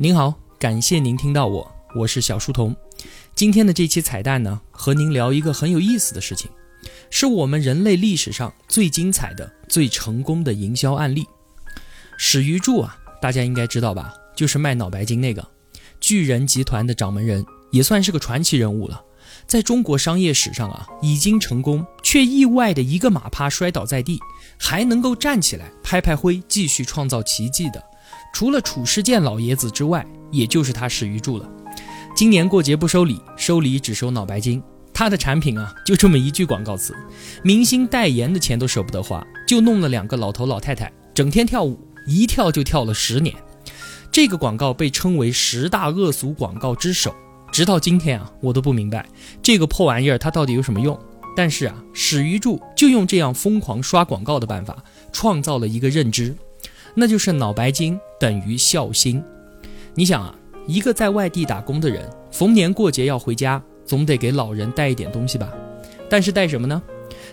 您好，感谢您听到我，我是小书童。今天的这期彩蛋呢，和您聊一个很有意思的事情，是我们人类历史上最精彩的、最成功的营销案例。史玉柱啊，大家应该知道吧？就是卖脑白金那个巨人集团的掌门人，也算是个传奇人物了。在中国商业史上啊，已经成功却意外的一个马趴摔倒在地，还能够站起来拍拍灰，继续创造奇迹的。除了褚时健老爷子之外，也就是他史玉柱了。今年过节不收礼，收礼只收脑白金。他的产品啊，就这么一句广告词，明星代言的钱都舍不得花，就弄了两个老头老太太，整天跳舞，一跳就跳了十年。这个广告被称为十大恶俗广告之首。直到今天啊，我都不明白这个破玩意儿它到底有什么用。但是啊，史玉柱就用这样疯狂刷广告的办法，创造了一个认知。那就是脑白金等于孝心。你想啊，一个在外地打工的人，逢年过节要回家，总得给老人带一点东西吧？但是带什么呢？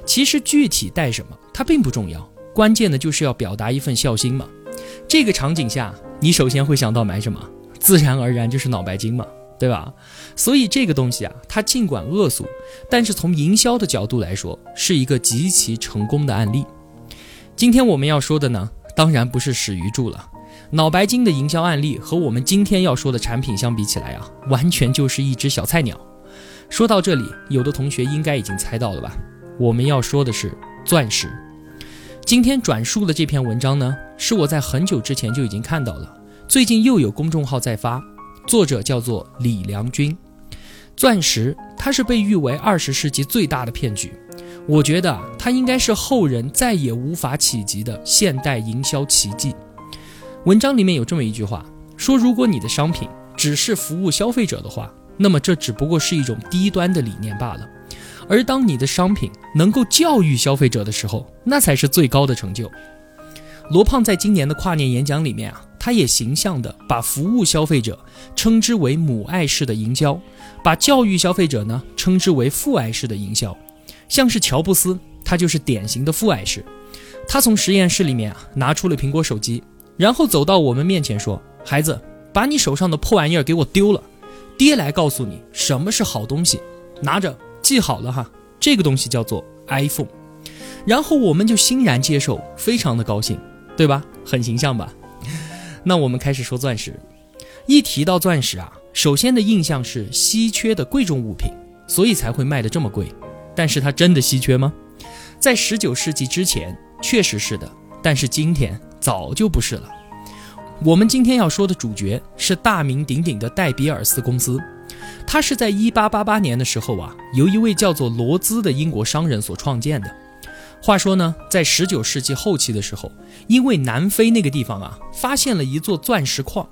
其实具体带什么，它并不重要，关键的就是要表达一份孝心嘛。这个场景下，你首先会想到买什么？自然而然就是脑白金嘛，对吧？所以这个东西啊，它尽管恶俗，但是从营销的角度来说，是一个极其成功的案例。今天我们要说的呢？当然不是史玉柱了，脑白金的营销案例和我们今天要说的产品相比起来啊，完全就是一只小菜鸟。说到这里，有的同学应该已经猜到了吧？我们要说的是钻石。今天转述的这篇文章呢，是我在很久之前就已经看到了，最近又有公众号在发，作者叫做李良军。钻石，它是被誉为二十世纪最大的骗局。我觉得它应该是后人再也无法企及的现代营销奇迹。文章里面有这么一句话，说如果你的商品只是服务消费者的话，那么这只不过是一种低端的理念罢了；而当你的商品能够教育消费者的时候，那才是最高的成就。罗胖在今年的跨年演讲里面啊，他也形象的把服务消费者称之为母爱式的营销，把教育消费者呢称之为父爱式的营销。像是乔布斯，他就是典型的父爱式。他从实验室里面啊拿出了苹果手机，然后走到我们面前说：“孩子，把你手上的破玩意儿给我丢了，爹来告诉你什么是好东西，拿着记好了哈。这个东西叫做 iPhone。”然后我们就欣然接受，非常的高兴，对吧？很形象吧？那我们开始说钻石。一提到钻石啊，首先的印象是稀缺的贵重物品，所以才会卖的这么贵。但是它真的稀缺吗？在十九世纪之前，确实是的。但是今天早就不是了。我们今天要说的主角是大名鼎鼎的戴比尔斯公司，它是在一八八八年的时候啊，由一位叫做罗兹的英国商人所创建的。话说呢，在十九世纪后期的时候，因为南非那个地方啊，发现了一座钻石矿，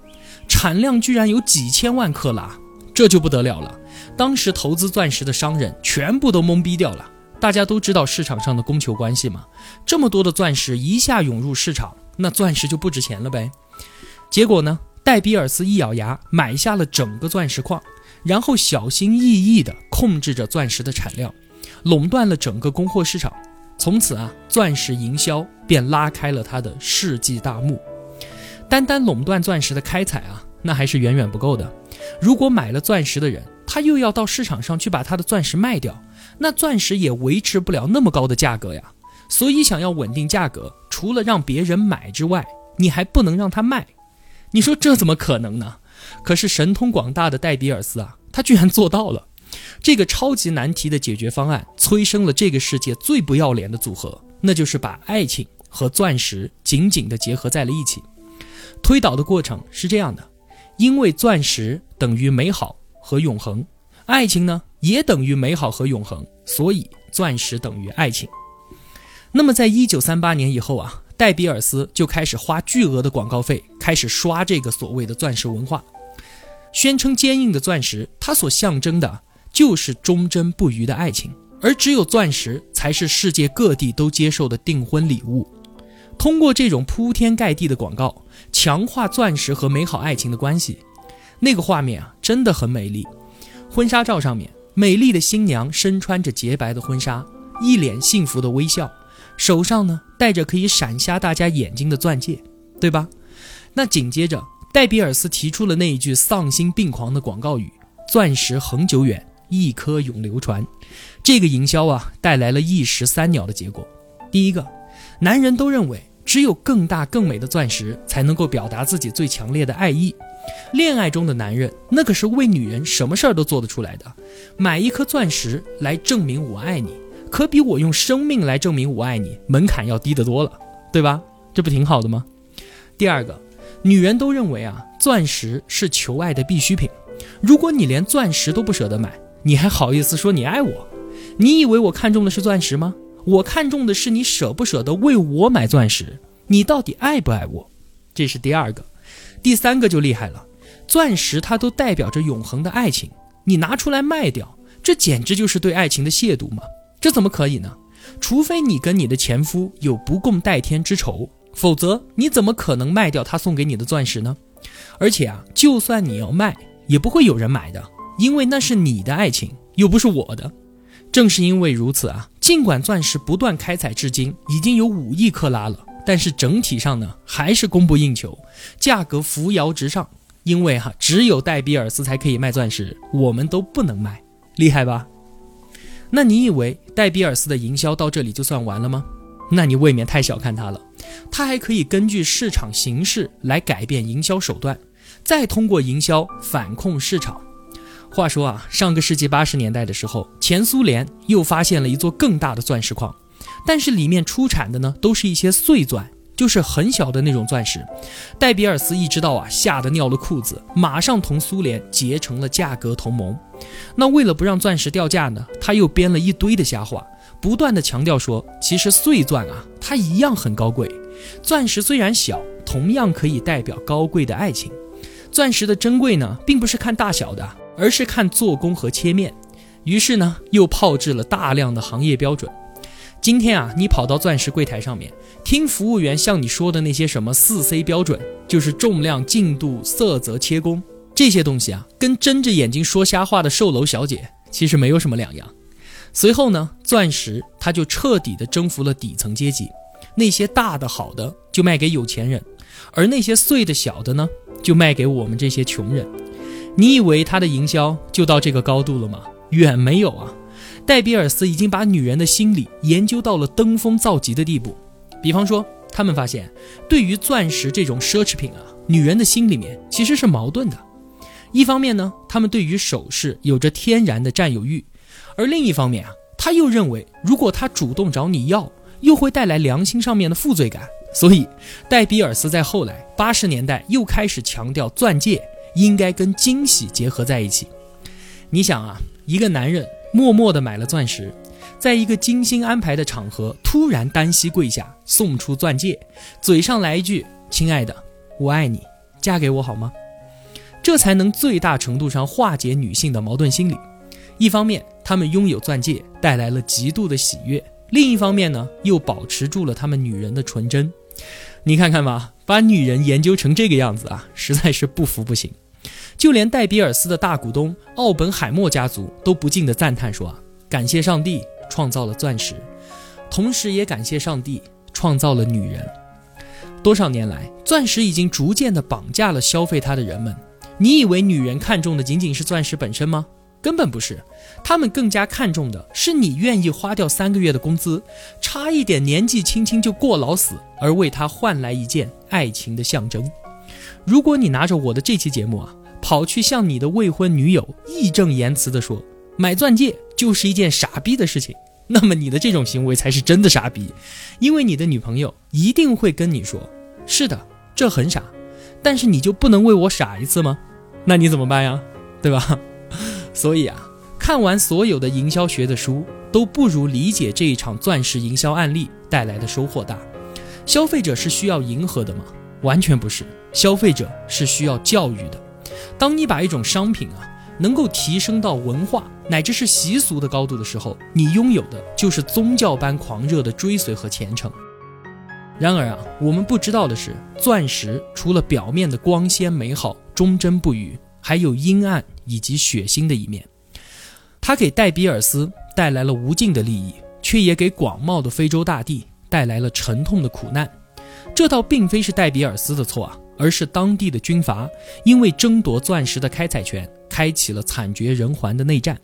产量居然有几千万克拉，这就不得了了。当时投资钻石的商人全部都懵逼掉了。大家都知道市场上的供求关系嘛，这么多的钻石一下涌入市场，那钻石就不值钱了呗。结果呢，戴比尔斯一咬牙买下了整个钻石矿，然后小心翼翼地控制着钻石的产量，垄断了整个供货市场。从此啊，钻石营销便拉开了他的世纪大幕。单单垄断钻石的开采啊，那还是远远不够的。如果买了钻石的人，他又要到市场上去把他的钻石卖掉，那钻石也维持不了那么高的价格呀。所以想要稳定价格，除了让别人买之外，你还不能让他卖。你说这怎么可能呢？可是神通广大的戴比尔斯啊，他居然做到了。这个超级难题的解决方案，催生了这个世界最不要脸的组合，那就是把爱情和钻石紧紧地结合在了一起。推导的过程是这样的：因为钻石等于美好。和永恒，爱情呢也等于美好和永恒，所以钻石等于爱情。那么，在一九三八年以后啊，戴比尔斯就开始花巨额的广告费，开始刷这个所谓的钻石文化，宣称坚硬的钻石，它所象征的就是忠贞不渝的爱情，而只有钻石才是世界各地都接受的订婚礼物。通过这种铺天盖地的广告，强化钻石和美好爱情的关系。那个画面啊，真的很美丽。婚纱照上面，美丽的新娘身穿着洁白的婚纱，一脸幸福的微笑，手上呢戴着可以闪瞎大家眼睛的钻戒，对吧？那紧接着，戴比尔斯提出了那一句丧心病狂的广告语：“钻石恒久远，一颗永流传。”这个营销啊，带来了一石三鸟的结果。第一个，男人都认为只有更大更美的钻石才能够表达自己最强烈的爱意。恋爱中的男人，那可是为女人什么事儿都做得出来的。买一颗钻石来证明我爱你，可比我用生命来证明我爱你门槛要低得多了，对吧？这不挺好的吗？第二个。女人都认为啊，钻石是求爱的必需品。如果你连钻石都不舍得买，你还好意思说你爱我？你以为我看中的是钻石吗？我看中的是你舍不舍得为我买钻石。你到底爱不爱我？这是第二个。第三个就厉害了，钻石它都代表着永恒的爱情，你拿出来卖掉，这简直就是对爱情的亵渎嘛！这怎么可以呢？除非你跟你的前夫有不共戴天之仇。否则，你怎么可能卖掉他送给你的钻石呢？而且啊，就算你要卖，也不会有人买的，因为那是你的爱情，又不是我的。正是因为如此啊，尽管钻石不断开采至今已经有五亿克拉了，但是整体上呢，还是供不应求，价格扶摇直上。因为哈，只有戴比尔斯才可以卖钻石，我们都不能卖，厉害吧？那你以为戴比尔斯的营销到这里就算完了吗？那你未免太小看他了。它还可以根据市场形势来改变营销手段，再通过营销反控市场。话说啊，上个世纪八十年代的时候，前苏联又发现了一座更大的钻石矿，但是里面出产的呢，都是一些碎钻，就是很小的那种钻石。戴比尔斯一知道啊，吓得尿了裤子，马上同苏联结成了价格同盟。那为了不让钻石掉价呢，他又编了一堆的瞎话。不断的强调说，其实碎钻啊，它一样很高贵。钻石虽然小，同样可以代表高贵的爱情。钻石的珍贵呢，并不是看大小的，而是看做工和切面。于是呢，又炮制了大量的行业标准。今天啊，你跑到钻石柜台上面，听服务员向你说的那些什么四 C 标准，就是重量、净度、色泽、切工这些东西啊，跟睁着眼睛说瞎话的售楼小姐其实没有什么两样。随后呢，钻石它就彻底的征服了底层阶级，那些大的好的就卖给有钱人，而那些碎的小的呢，就卖给我们这些穷人。你以为他的营销就到这个高度了吗？远没有啊！戴比尔斯已经把女人的心理研究到了登峰造极的地步。比方说，他们发现，对于钻石这种奢侈品啊，女人的心里面其实是矛盾的。一方面呢，他们对于首饰有着天然的占有欲。而另一方面啊，他又认为，如果他主动找你要，又会带来良心上面的负罪感。所以，戴比尔斯在后来八十年代又开始强调，钻戒应该跟惊喜结合在一起。你想啊，一个男人默默地买了钻石，在一个精心安排的场合，突然单膝跪下送出钻戒，嘴上来一句“亲爱的，我爱你，嫁给我好吗”，这才能最大程度上化解女性的矛盾心理。一方面，他们拥有钻戒带来了极度的喜悦；另一方面呢，又保持住了他们女人的纯真。你看看吧，把女人研究成这个样子啊，实在是不服不行。就连戴比尔斯的大股东奥本海默家族都不禁的赞叹说：“啊，感谢上帝创造了钻石，同时也感谢上帝创造了女人。”多少年来，钻石已经逐渐的绑架了消费它的人们。你以为女人看中的仅仅是钻石本身吗？根本不是，他们更加看重的是你愿意花掉三个月的工资，差一点年纪轻轻就过劳死，而为他换来一件爱情的象征。如果你拿着我的这期节目啊，跑去向你的未婚女友义正言辞地说买钻戒就是一件傻逼的事情，那么你的这种行为才是真的傻逼，因为你的女朋友一定会跟你说：“是的，这很傻，但是你就不能为我傻一次吗？”那你怎么办呀？对吧？所以啊，看完所有的营销学的书，都不如理解这一场钻石营销案例带来的收获大。消费者是需要迎合的吗？完全不是，消费者是需要教育的。当你把一种商品啊，能够提升到文化乃至是习俗的高度的时候，你拥有的就是宗教般狂热的追随和虔诚。然而啊，我们不知道的是，钻石除了表面的光鲜美好、忠贞不渝。还有阴暗以及血腥的一面，它给戴比尔斯带来了无尽的利益，却也给广袤的非洲大地带来了沉痛的苦难。这倒并非是戴比尔斯的错啊，而是当地的军阀因为争夺钻石的开采权，开启了惨绝人寰的内战。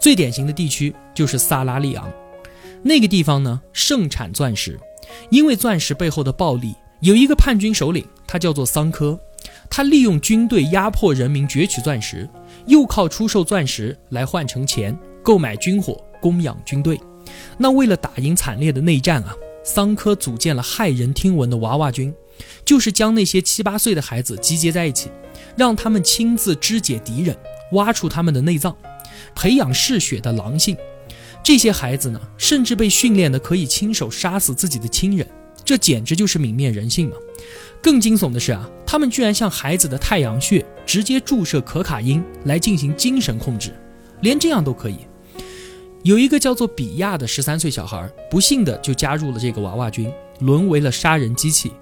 最典型的地区就是萨拉利昂，那个地方呢盛产钻石，因为钻石背后的暴力，有一个叛军首领，他叫做桑科，他利用军队压迫人民攫取钻石，又靠出售钻石来换成钱，购买军火供养军队。那为了打赢惨烈的内战啊，桑科组建了骇人听闻的娃娃军，就是将那些七八岁的孩子集结在一起，让他们亲自肢解敌人，挖出他们的内脏。培养嗜血的狼性，这些孩子呢，甚至被训练的可以亲手杀死自己的亲人，这简直就是泯灭人性嘛！更惊悚的是啊，他们居然向孩子的太阳穴直接注射可卡因来进行精神控制，连这样都可以。有一个叫做比亚的十三岁小孩，不幸的就加入了这个娃娃军，沦为了杀人机器。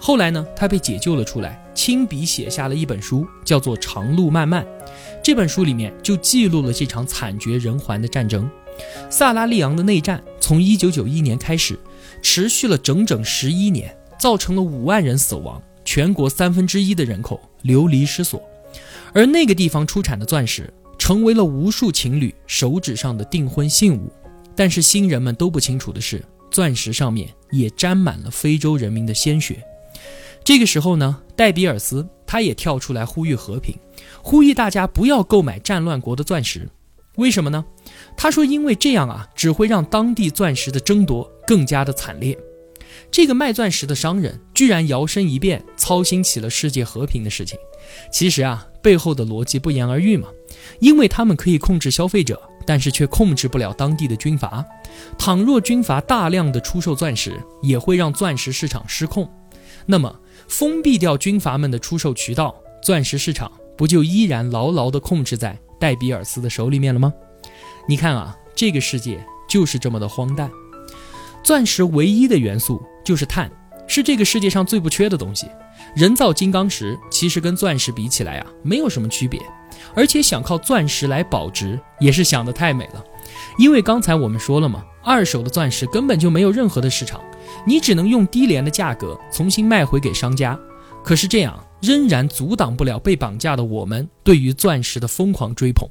后来呢，他被解救了出来，亲笔写下了一本书，叫做《长路漫漫》。这本书里面就记录了这场惨绝人寰的战争。萨拉利昂的内战从1991年开始，持续了整整十一年，造成了五万人死亡，全国三分之一的人口流离失所。而那个地方出产的钻石，成为了无数情侣手指上的订婚信物。但是新人们都不清楚的是。钻石上面也沾满了非洲人民的鲜血。这个时候呢，戴比尔斯他也跳出来呼吁和平，呼吁大家不要购买战乱国的钻石。为什么呢？他说，因为这样啊，只会让当地钻石的争夺更加的惨烈。这个卖钻石的商人居然摇身一变，操心起了世界和平的事情。其实啊，背后的逻辑不言而喻嘛，因为他们可以控制消费者。但是却控制不了当地的军阀。倘若军阀大量的出售钻石，也会让钻石市场失控。那么，封闭掉军阀们的出售渠道，钻石市场不就依然牢牢地控制在戴比尔斯的手里面了吗？你看啊，这个世界就是这么的荒诞。钻石唯一的元素就是碳，是这个世界上最不缺的东西。人造金刚石其实跟钻石比起来啊，没有什么区别。而且想靠钻石来保值，也是想得太美了。因为刚才我们说了嘛，二手的钻石根本就没有任何的市场，你只能用低廉的价格重新卖回给商家。可是这样仍然阻挡不了被绑架的我们对于钻石的疯狂追捧。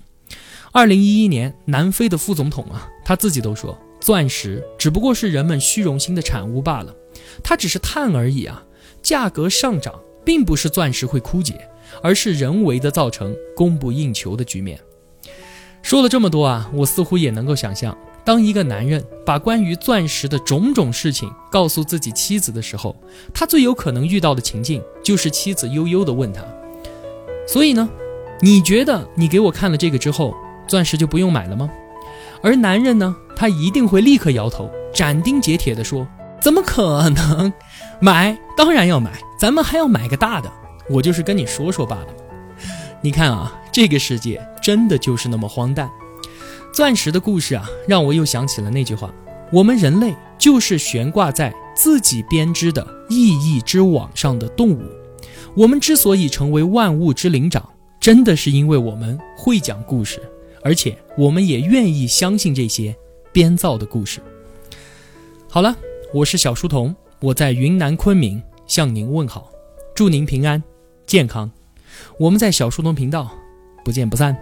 二零一一年，南非的副总统啊，他自己都说，钻石只不过是人们虚荣心的产物罢了，它只是碳而已啊。价格上涨，并不是钻石会枯竭。而是人为的造成供不应求的局面。说了这么多啊，我似乎也能够想象，当一个男人把关于钻石的种种事情告诉自己妻子的时候，他最有可能遇到的情境就是妻子悠悠地问他：“所以呢，你觉得你给我看了这个之后，钻石就不用买了吗？”而男人呢，他一定会立刻摇头，斩钉截铁地说：“怎么可能？买当然要买，咱们还要买个大的。”我就是跟你说说罢了。你看啊，这个世界真的就是那么荒诞。钻石的故事啊，让我又想起了那句话：我们人类就是悬挂在自己编织的意义之网上的动物。我们之所以成为万物之灵长，真的是因为我们会讲故事，而且我们也愿意相信这些编造的故事。好了，我是小书童，我在云南昆明向您问好，祝您平安。健康，我们在小书童频道不见不散。